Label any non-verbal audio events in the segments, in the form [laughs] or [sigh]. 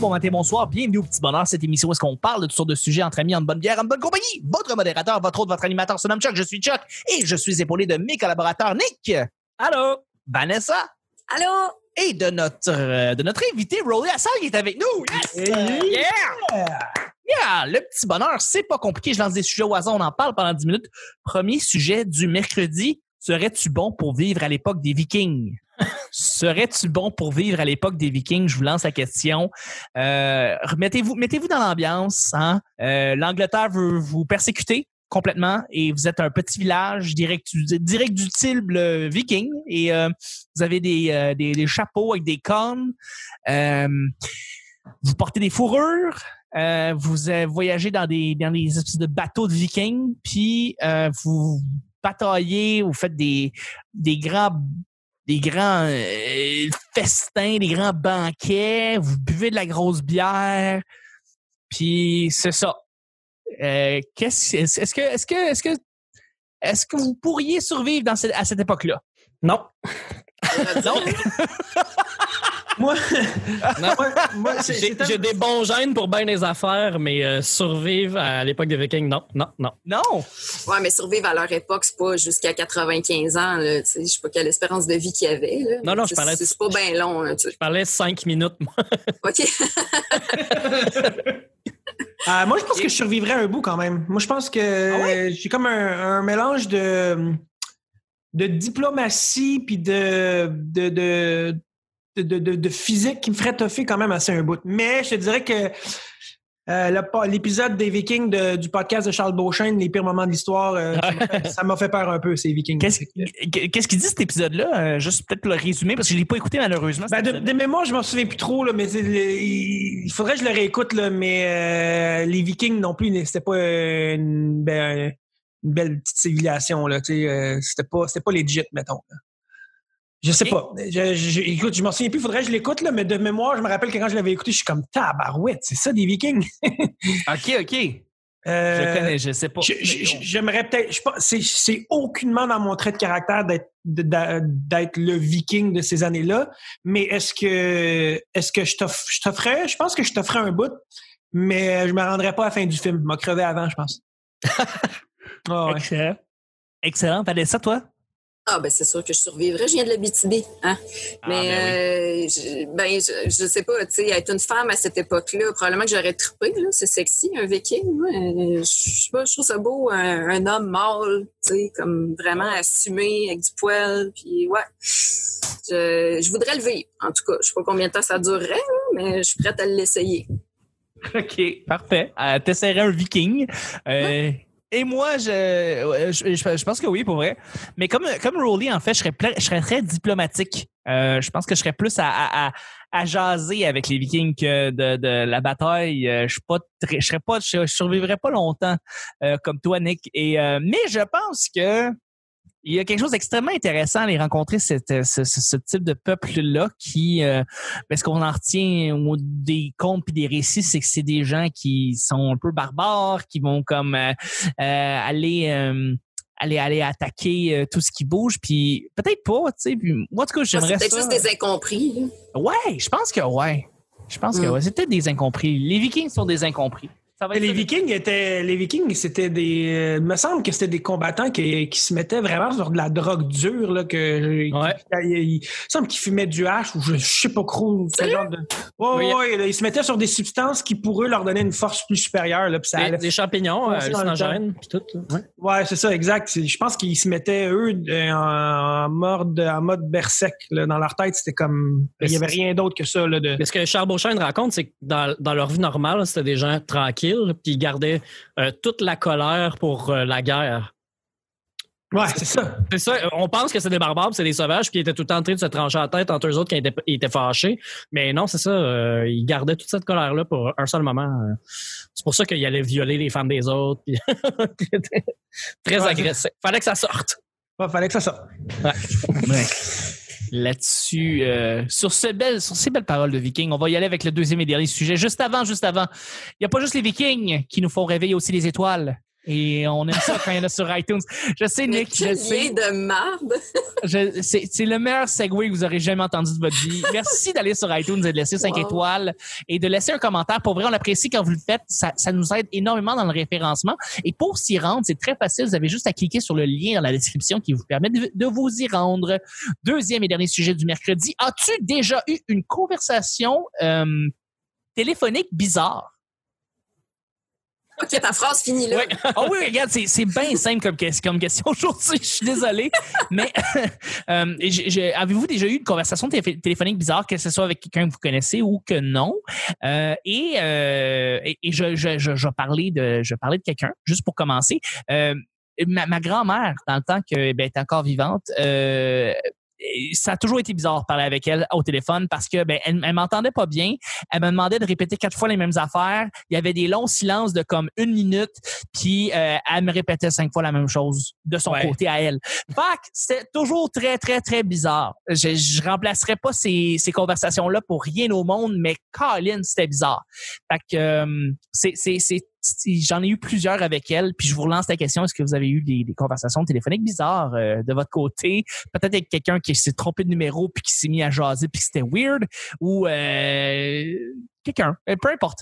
bon matin, bonsoir. Bienvenue au Petit Bonheur, cette émission où est-ce qu'on parle de toutes sortes de sujets entre amis, en bonne bière, en bonne compagnie. Votre modérateur, votre autre, votre animateur se nomme Chuck. Je suis Chuck et je suis épaulé de mes collaborateurs Nick. Allô? Vanessa. Allô? Et de notre, euh, de notre invité, Rolly Assal, qui est avec nous. Yes! Yeah! Yeah! Le petit bonheur, c'est pas compliqué. Je lance des sujets au hasard, on en parle pendant 10 minutes. Premier sujet du mercredi. Serais-tu bon pour vivre à l'époque des Vikings? Serais-tu bon pour vivre à l'époque des Vikings? Je vous lance la question. Euh, mettez-vous, mettez-vous dans l'ambiance. Hein? Euh, L'Angleterre veut vous persécuter complètement et vous êtes un petit village direct, direct du type viking et euh, vous avez des, des, des, chapeaux avec des cornes. Vous portez des fourrures. Vous voyagez dans des, dans des espèces de bateaux de vikings, puis vous bataillez, vous faites des, des grands des grands euh, festins, des grands banquets, vous buvez de la grosse bière, puis c'est ça. Euh, qu'est-ce, est-ce que, est-ce que, est-ce que, est-ce que vous pourriez survivre dans cette, à cette époque-là? Non. [laughs] non? [laughs] moi, moi, j'ai des bons gènes pour bien des affaires, mais euh, survivre à l'époque des Vikings, non, non, non. Non? Ouais, mais survivre à leur époque, c'est pas jusqu'à 95 ans. Je sais pas quelle espérance de vie qu'il y avait. Là. Non, non, je parlais. C'est pas bien long. Là, je parlais cinq minutes, moi. [laughs] OK. Euh, moi, je pense que je survivrais un bout quand même. Moi, je pense que ah j'ai comme un, mélange de, de diplomatie puis de, de, de, de, physique qui me ferait toffer quand même assez un bout. Mais je te dirais que euh, l'épisode des Vikings du podcast de Charles Beauchesne, les pires moments de l'histoire, euh, ça m'a fait [laughs] peur un peu, ces Vikings. Qu'est-ce qu'il dit cet épisode-là? juste peut-être pour le résumer, parce que je ne l'ai pas écouté malheureusement. Ben, de, mémoire, je m'en souviens plus trop, là, mais il faudrait que je le réécoute, là, mais les Vikings non plus, c'était pas une, une, belle petite civilisation. c'était pas, pas legit, mettons. Je sais pas. Je, écoute, je m'en souviens plus, faudrait que je l'écoute, là, mais de mémoire, je me rappelle que quand je l'avais écouté, je suis comme tabarouette, c'est ça des Vikings? [laughs] OK, OK. Euh, je connais, je sais pas. J'aimerais peut-être. C'est aucunement dans mon trait de caractère d'être le viking de ces années-là. Mais est-ce que est-ce que je t'offrais? Je pense que je t'offrais un bout, mais je me rendrais pas à la fin du film. Je m'a crevé avant, je pense. [laughs] oh, Excellent. Excellent. ça, toi? Ah, ben c'est sûr que je survivrais. Je viens de l'Abitibi. Hein? Ah, mais ben, euh, je, ben je, sais pas, tu sais, être une femme à cette époque-là, probablement que j'aurais trippé. C'est sexy, un viking. Je, je, je trouve ça beau, un, homme mâle, tu sais, comme vraiment assumé, avec du poil. Puis ouais, je, je voudrais le vivre. En tout cas, je sais pas combien de temps ça durerait, mais je suis prête à l'essayer. [laughs] OK, parfait. Euh, T'essaierais un viking. Euh, et moi, je, je, pense que oui, pour vrai. Mais comme, comme Rowley, en fait, je serais, je serais très diplomatique. Euh, je pense que je serais plus à, à, à, jaser avec les Vikings que de, de la bataille. Euh, je pas je serais pas, je, survivrais pas longtemps euh, comme toi, Nick. Et mais je pense que il y a quelque chose d'extrêmement intéressant à les rencontrer, cette, euh, ce, ce, type de peuple-là qui, euh, ben, ce qu'on en retient des contes et des récits, c'est que c'est des gens qui sont un peu barbares, qui vont comme euh, aller aller aller attaquer tout ce qui bouge. Puis peut-être pas tu sais moi en tout cas j'aimerais c'est peut-être juste des incompris ouais je pense que ouais. Je pense que mm. ouais, c'est peut-être des incompris. Les vikings sont des incompris les Vikings étaient, les Vikings, c'était des, euh, il me semble que c'était des combattants qui, qui, se mettaient vraiment sur de la drogue dure là, que, ouais. il, semble qu'ils fumaient du hache ou je, sais pas trop genre de. Ouais, ouais, ils se mettaient sur des substances qui pour eux leur donnaient une force plus supérieure là, ça des, des, champignons, hallucinogènes, puis tout. Ouais, ouais c'est ça, exact. Je pense qu'ils se mettaient eux en, mode, en mode berserk là, dans leur tête, c'était comme, il y avait rien d'autre que ça là. De... Ce que Charles Beauchesne raconte, c'est que dans, dans leur vie normale, c'était des gens tranquilles puis ils gardaient euh, toute la colère pour euh, la guerre. Ouais, c'est ça. C'est ça. On pense que c'est des barbares, c'est des sauvages qui étaient tout le temps en train de se trancher la tête entre eux autres qui étaient, fâchés. Mais non, c'est ça. Euh, ils gardaient toute cette colère-là pour un seul moment. C'est pour ça qu'ils allaient violer les femmes des autres. [laughs] très agressif. Fallait que ça sorte. Ouais, fallait que ça sorte. Ouais là-dessus. Euh, sur, ces belles, sur ces belles paroles de Vikings, on va y aller avec le deuxième et dernier sujet. Juste avant, juste avant, il n'y a pas juste les Vikings qui nous font rêver, aussi les étoiles. Et on aime ça quand il y en a sur iTunes. Je sais, Mais Nick, je sais. de marde. [laughs] C'est le meilleur segue que vous aurez jamais entendu de votre vie. Merci d'aller sur iTunes et de laisser 5 Wow. étoiles et de laisser un commentaire. Pour vrai, on apprécie quand vous le faites. Ça, ça nous aide énormément dans le référencement. Et pour s'y rendre, c'est très facile. Vous avez juste à cliquer sur le lien dans la description qui vous permet de, de vous y rendre. Deuxième et dernier sujet du mercredi. As-tu déjà eu une conversation euh, téléphonique bizarre? OK, ta phrase finit là. Oui. Ah oui, regarde, c'est, c'est bien [laughs] simple comme, comme question aujourd'hui. Je suis désolé. Mais [laughs] euh, avez-vous déjà eu une conversation télé- téléphonique bizarre, que ce soit avec quelqu'un que vous connaissez ou que non? Euh, et euh, et, et je, je, je, je parlais de je parlais de quelqu'un, juste pour commencer. Euh, ma, ma grand-mère, dans le temps qu'elle ben, était encore vivante, euh, ça a toujours été bizarre de parler avec elle au téléphone parce que ben elle, elle m'entendait pas bien. Elle me demandait de répéter quatre fois les mêmes affaires. Il y avait des longs silences de comme une minute, puis euh, elle me répétait cinq fois la même chose de son Ouais. côté à elle. Que c'était toujours très très très bizarre. Je, je remplacerais pas ces, ces conversations là pour rien au monde, mais Colin c'était bizarre. Fait que euh, c'est c'est c'est c'est- J'en ai eu plusieurs avec elle, puis je vous relance la question est-ce que vous avez eu des, des conversations téléphoniques bizarres euh, de votre côté? Peut-être avec quelqu'un qui s'est trompé de numéro puis qui s'est mis à jaser puis c'était weird ou euh, quelqu'un, Euh, peu importe.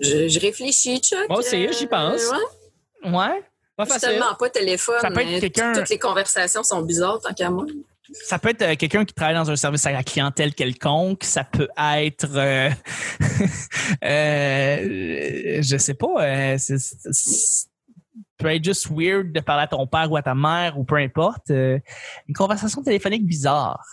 Je, je réfléchis, Chuck. Moi aussi, j'y pense. ouais. Ouais. Pas tellement pas téléphone. Ça peut être mais quelqu'un- Toutes les conversations sont bizarres, tant qu'à moi. Ça peut être euh, quelqu'un qui travaille dans un service à la clientèle quelconque. Ça peut être, euh, [laughs] euh, je sais pas, euh, c'est- c'est- c'est- peut être juste weird de parler à ton père ou à ta mère ou peu importe. Euh, une conversation téléphonique bizarre.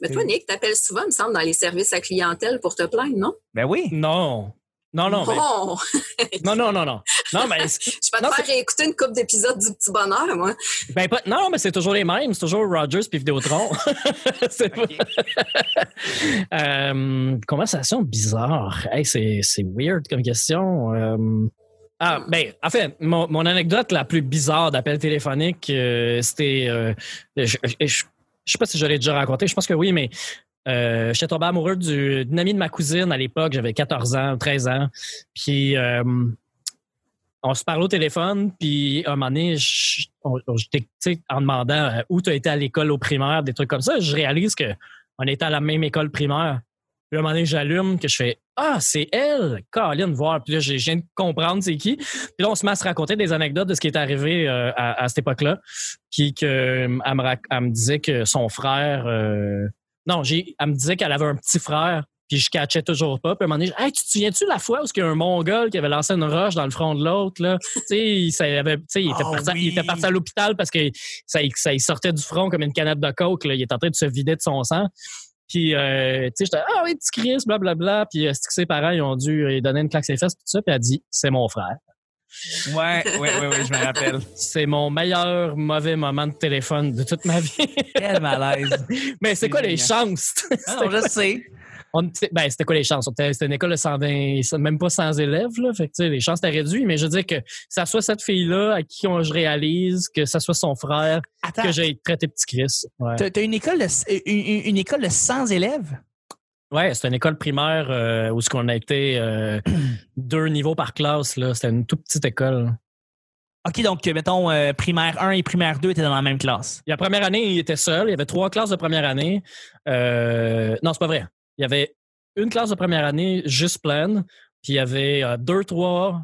Mais toi, Nick, t'appelles souvent, il me semble, dans les services à clientèle pour te plaindre, non? Ben oui. Non. Non, non, [laughs] non, non, non, non. Non, mais, [laughs] je vais te Non, faire réécouter une couple d'épisodes du Petit Bonheur, moi. ben, pas- non, mais c'est toujours les mêmes. C'est toujours Rogers puis Vidéotron. [laughs] c'est pas- Euh, conversation bizarre. Hey, c'est, c'est weird comme question. Euh, ah, ben, en fait, mon, mon anecdote la plus bizarre d'appel téléphonique, euh, c'était. euh, je, je, je- je sais pas si je l'ai déjà raconté, je pense que oui, mais euh, j'étais tombé amoureux du- d'une amie de ma cousine à l'époque, j'avais 14 ans, 13 ans. Puis euh, on se parlait au téléphone, puis un moment donné, je- en demandant euh, où tu as été à l'école au primaire, des trucs comme ça, je réalise que on était à la même école primaire. Puis à un moment donné, j'allume, que je fais Ah, c'est elle! Caroline, voir. Puis là, je viens de comprendre c'est qui. Puis là, on se met à se raconter des anecdotes de ce qui est arrivé à, à cette époque-là. Puis que elle me, disait que son frère. Non, j'ai, elle me disait qu'elle avait un petit frère. Puis je catchais toujours pas. Puis à un moment donné, je- hey, tu te souviens-tu de la fois où il y a un Mongol qui avait lancé une roche dans le front de l'autre? Là? [laughs] il, ça avait- il, était Ah parti, oui. il était parti à l'hôpital parce que ça, ça il sortait du front comme une canette de coke. Là. Il était en train de se vider de son sang. Puis, euh, tu sais, j'étais, ah oui, petit Chris, blablabla. Puis, euh, c'est que ses parents, ils ont dû lui donner une claque ses fesses, tout ça. Puis, elle a dit, c'est mon frère. Ouais, ouais, ouais, ouais, je me rappelle. C'est mon meilleur mauvais moment de téléphone de toute ma vie. Quel malaise. [laughs] Mais c'est quoi les chances? Ah non, je sais. Ben, c'était quoi les chances? C'était une école de 120, même pas 100 élèves, là. Fait que, les chances étaient réduites, mais je veux dire que ça soit cette fille-là à qui on, je réalise, que ça soit son frère, Attends, que j'ai traité petit Chris. Ouais, t'as une école de une, une- une école de 100 élèves? Ouais c'était une école primaire euh, où ce qu'on a été euh, [clears throat] deux niveaux par classe, là. C'était une toute petite école. OK, donc, mettons, euh, primaire 1 et primaire 2 étaient dans la même classe. La première année, il était seul. Il y avait trois classes de première année. Euh, non, c'est pas vrai. Il y avait une classe de première année juste pleine, puis il y avait euh, deux, trois,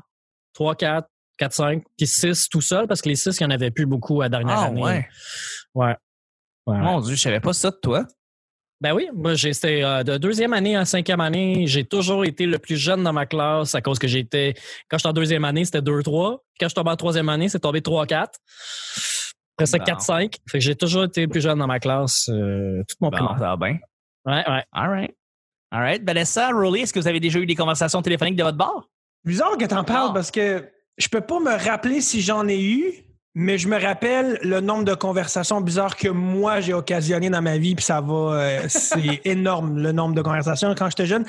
trois, quatre, quatre, cinq, puis six tout seul, parce que les six, il n'y en avait plus beaucoup à la dernière Ah, année. Ouais. Ouais, ouais. Mon Dieu, je savais pas ça de toi. Ben oui, moi, j'ai- c'était euh, de deuxième année à cinquième année. J'ai toujours été le plus jeune dans ma classe à cause que j'étais. Quand j'étais en deuxième année, c'était 2-3. Puis quand je suis tombé en troisième année, c'est tombé 3-4. Après ça, Bon. 4-5. Fait que j'ai toujours été le plus jeune dans ma classe euh, toute mon Bon, primaire. ça va bien. Ouais, ouais. All right. All right. Vanessa, Rolly, est-ce que vous avez déjà eu des conversations téléphoniques de votre bord? Bizarre que t'en parles parce que je peux pas me rappeler si j'en ai eu, mais je me rappelle le nombre de conversations bizarres que moi j'ai occasionné dans ma vie, puis ça va, euh, c'est [laughs] énorme le nombre de conversations. Quand j'étais jeune,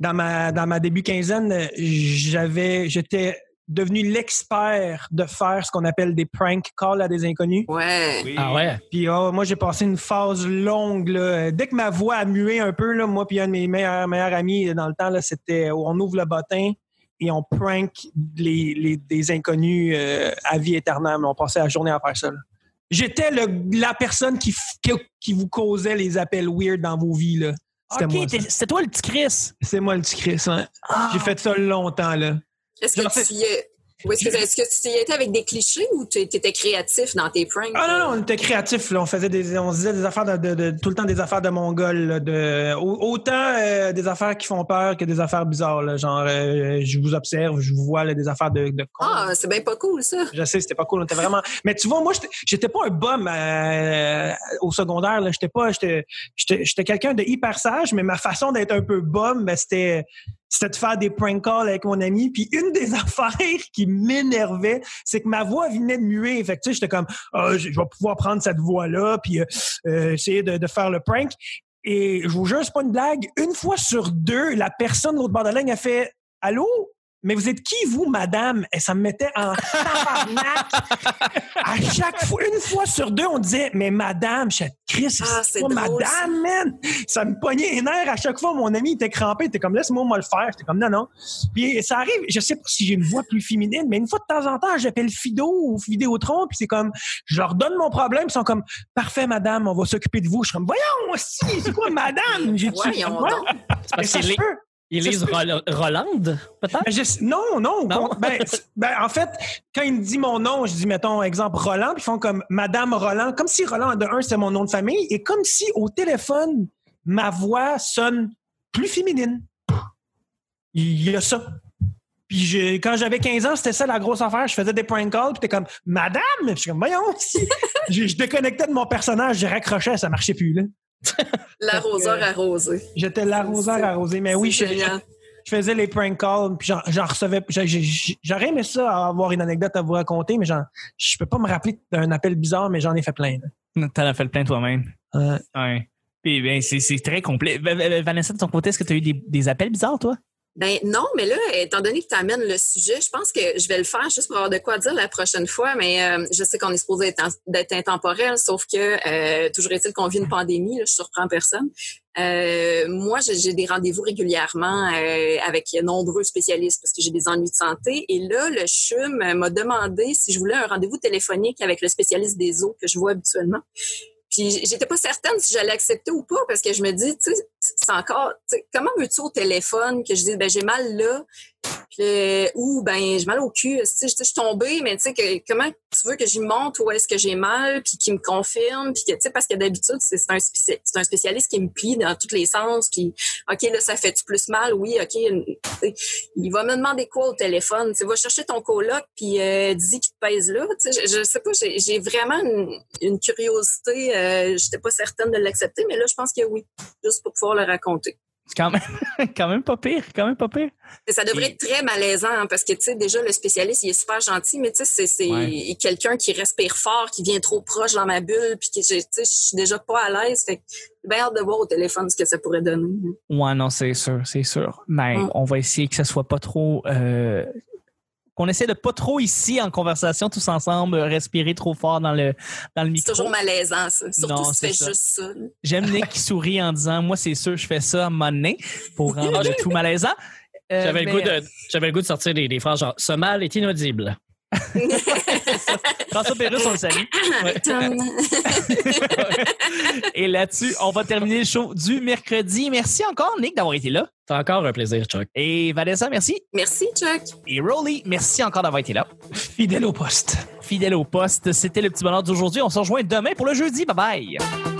dans ma dans ma début quinzaine, j'avais, j'étais devenu l'expert de faire ce qu'on appelle des prank calls à des inconnus. Ouais. Ah ouais? Puis oh, moi, j'ai passé une phase longue. Là. Dès que ma voix a mué un peu, là, moi puis un de mes meilleurs, meilleurs amis dans le temps, là, c'était on ouvre le bottin, et on prank les, les- des inconnus euh, à vie éternelle. On passait la journée à faire ça. là. J'étais le- la personne qui, qui, qui vous causait les appels weird dans vos vies. là. C'était. Ok, c'était toi le petit Chris. C'est moi le petit Chris. hein. Ah. J'ai fait ça longtemps. là. Est-ce que tu y es- est-ce que, que tu y étais avec des clichés ou tu étais créatif dans tes pranks? Ah non, non, on était créatifs. Là. On faisait des, on disait des affaires de, de- de- tout le temps des affaires de Mongol. là, de, au- autant euh, des affaires qui font peur que des affaires bizarres. là. Genre, euh, je vous observe, je vous vois là, des affaires de, de. Ah, c'est bien pas cool, ça. Je sais, c'était pas cool. On était vraiment. [laughs] Mais tu vois, moi, j'étais- pas un bum euh, au secondaire. Là. J'étais pas. J'étais quelqu'un de hyper sage, mais ma façon d'être un peu bum, ben, c'était. C'était de faire des prank calls avec mon ami. Puis une des [laughs] affaires qui m'énervait, c'est que ma voix venait de muer. Fait tu sais, j'étais comme, Ah, je vais pouvoir prendre cette voix-là, puis euh, euh, essayer de, de faire le prank. Et je vous jure, c'est pas une blague. Une fois sur deux, la personne de l'autre bord de la ligne a fait Allô? Mais vous êtes qui, vous, madame? Et ça me mettait en tabarnak. [laughs] à chaque fois, une fois sur deux, on disait, mais madame, je suis Chris, Ah, c'est c'est pas drôle, madame, man. Ça me pognait les nerfs à chaque fois. Mon ami était crampé. Il était comme, laisse-moi moi le faire. J'étais comme, non, non. Puis ça arrive, je sais pas si j'ai une voix plus féminine, mais une fois de temps en temps, j'appelle Fido ou Vidéotron, puis c'est comme, je leur donne mon problème, ils sont comme, parfait, madame, on va s'occuper de vous. Je suis comme, voyons, aussi, c'est quoi, madame? J'ai Voyons Ouais. [laughs] Ils lisent se peut. Rol- Rolande, peut-être? Ben, non, non. Ben, [laughs] ben, en fait, quand il me dit mon nom, je dis, mettons, exemple, Roland, puis ils font comme Madame Roland, comme si Roland, de un, c'est mon nom de famille, et comme si au téléphone, ma voix sonne plus féminine. Il y a ça. Puis je- quand j'avais 15 ans, c'était ça la grosse affaire. Je faisais des prank calls, puis t'es comme Madame! Je suis comme, voyons, [laughs] je, je déconnectais de mon personnage, je raccrochais, ça marchait plus, là. [laughs] L'arroseur arrosé. J'étais l'arroseur arrosé. Mais oui, [laughs] je, faisais les prank calls, puis j'en, recevais. J'aurais aimé ça, avoir une anecdote à vous raconter, mais j'en, je peux pas me rappeler d'un appel bizarre, mais j'en ai fait plein. T'en as fait le plein toi-même. Euh, Ouais. Puis ben, c'est c'est très complet. Va- va- Vanessa, de ton côté, est-ce que tu as eu des, des appels bizarres, toi? Ben non, mais là, étant donné que tu amènes le sujet, je pense que je vais le faire juste pour avoir de quoi dire la prochaine fois, mais euh, je sais qu'on est supposé d'être intemporel, sauf que euh, toujours est-il qu'on vit une pandémie, là, je surprends personne. Euh, moi, j'ai, des rendez-vous régulièrement euh, avec nombreux spécialistes parce que j'ai des ennuis de santé. Et là, le CHUM m'a demandé si je voulais un rendez-vous téléphonique avec le spécialiste des os que je vois habituellement. Puis j'étais pas certaine si j'allais accepter ou pas parce que je me dis, tu sais, c'est encore, comment veux-tu au téléphone que je dise, ben j'ai mal là, puis, euh, ou ben j'ai mal au cul, tu je suis tombée, mais tu sais, comment tu veux que j'y monte où est-ce que j'ai mal, puis qu'il me confirme, puis que, tu sais, parce que d'habitude, c'est un, spécialiste qui me plie dans tous les sens, puis OK, là, ça fait-tu plus mal? Oui, OK. tu Il va me demander quoi au téléphone? Tu va chercher ton coloc, puis euh, dis qu'il te pèse là. Tu sais, je, sais pas, j'ai j'ai vraiment une, une curiosité. Euh, J'étais pas certaine de l'accepter, mais là, je pense que oui, juste pour pouvoir le raconter. C'est quand même, [laughs] quand même pas pire. Quand même pas pire. Ça devrait Et- être très malaisant hein, parce que, tu sais, déjà, le spécialiste, il est super gentil, mais tu sais, c'est- Ouais. quelqu'un qui respire fort, qui vient trop proche dans ma bulle, puis que, je- tu sais, je suis déjà pas à l'aise. Fait que j'ai bien hâte de voir au téléphone ce que ça pourrait donner. hein. Ouais, non, c'est sûr, c'est sûr. Mais Mm. on va essayer que ce soit pas trop. euh, qu'on essaie de pas trop ici en conversation tous ensemble respirer trop fort dans le dans le C'est micro. toujours malaisant, ça. Surtout Non, si tu c'est fais ça. juste ça. J'aime Nick [laughs] qui sourit en disant moi c'est sûr je fais ça à moment donné pour rendre le tout malaisant. Euh, J'avais le, mais, goût de, j'avais le goût de sortir des, des phrases genre Ce mal est inaudible. [laughs] François Pérusse, on le salue. [laughs] Et là-dessus, on va terminer le show du mercredi. Merci encore, Nick, d'avoir été là. C'est encore un plaisir, Chuck. Et Vanessa, merci. Merci, Chuck. Et Rolly, merci encore d'avoir été là. fidèle au poste. Fidèle au poste, c'était le petit bonheur d'aujourd'hui. On se rejoint demain pour le jeudi. Bye bye.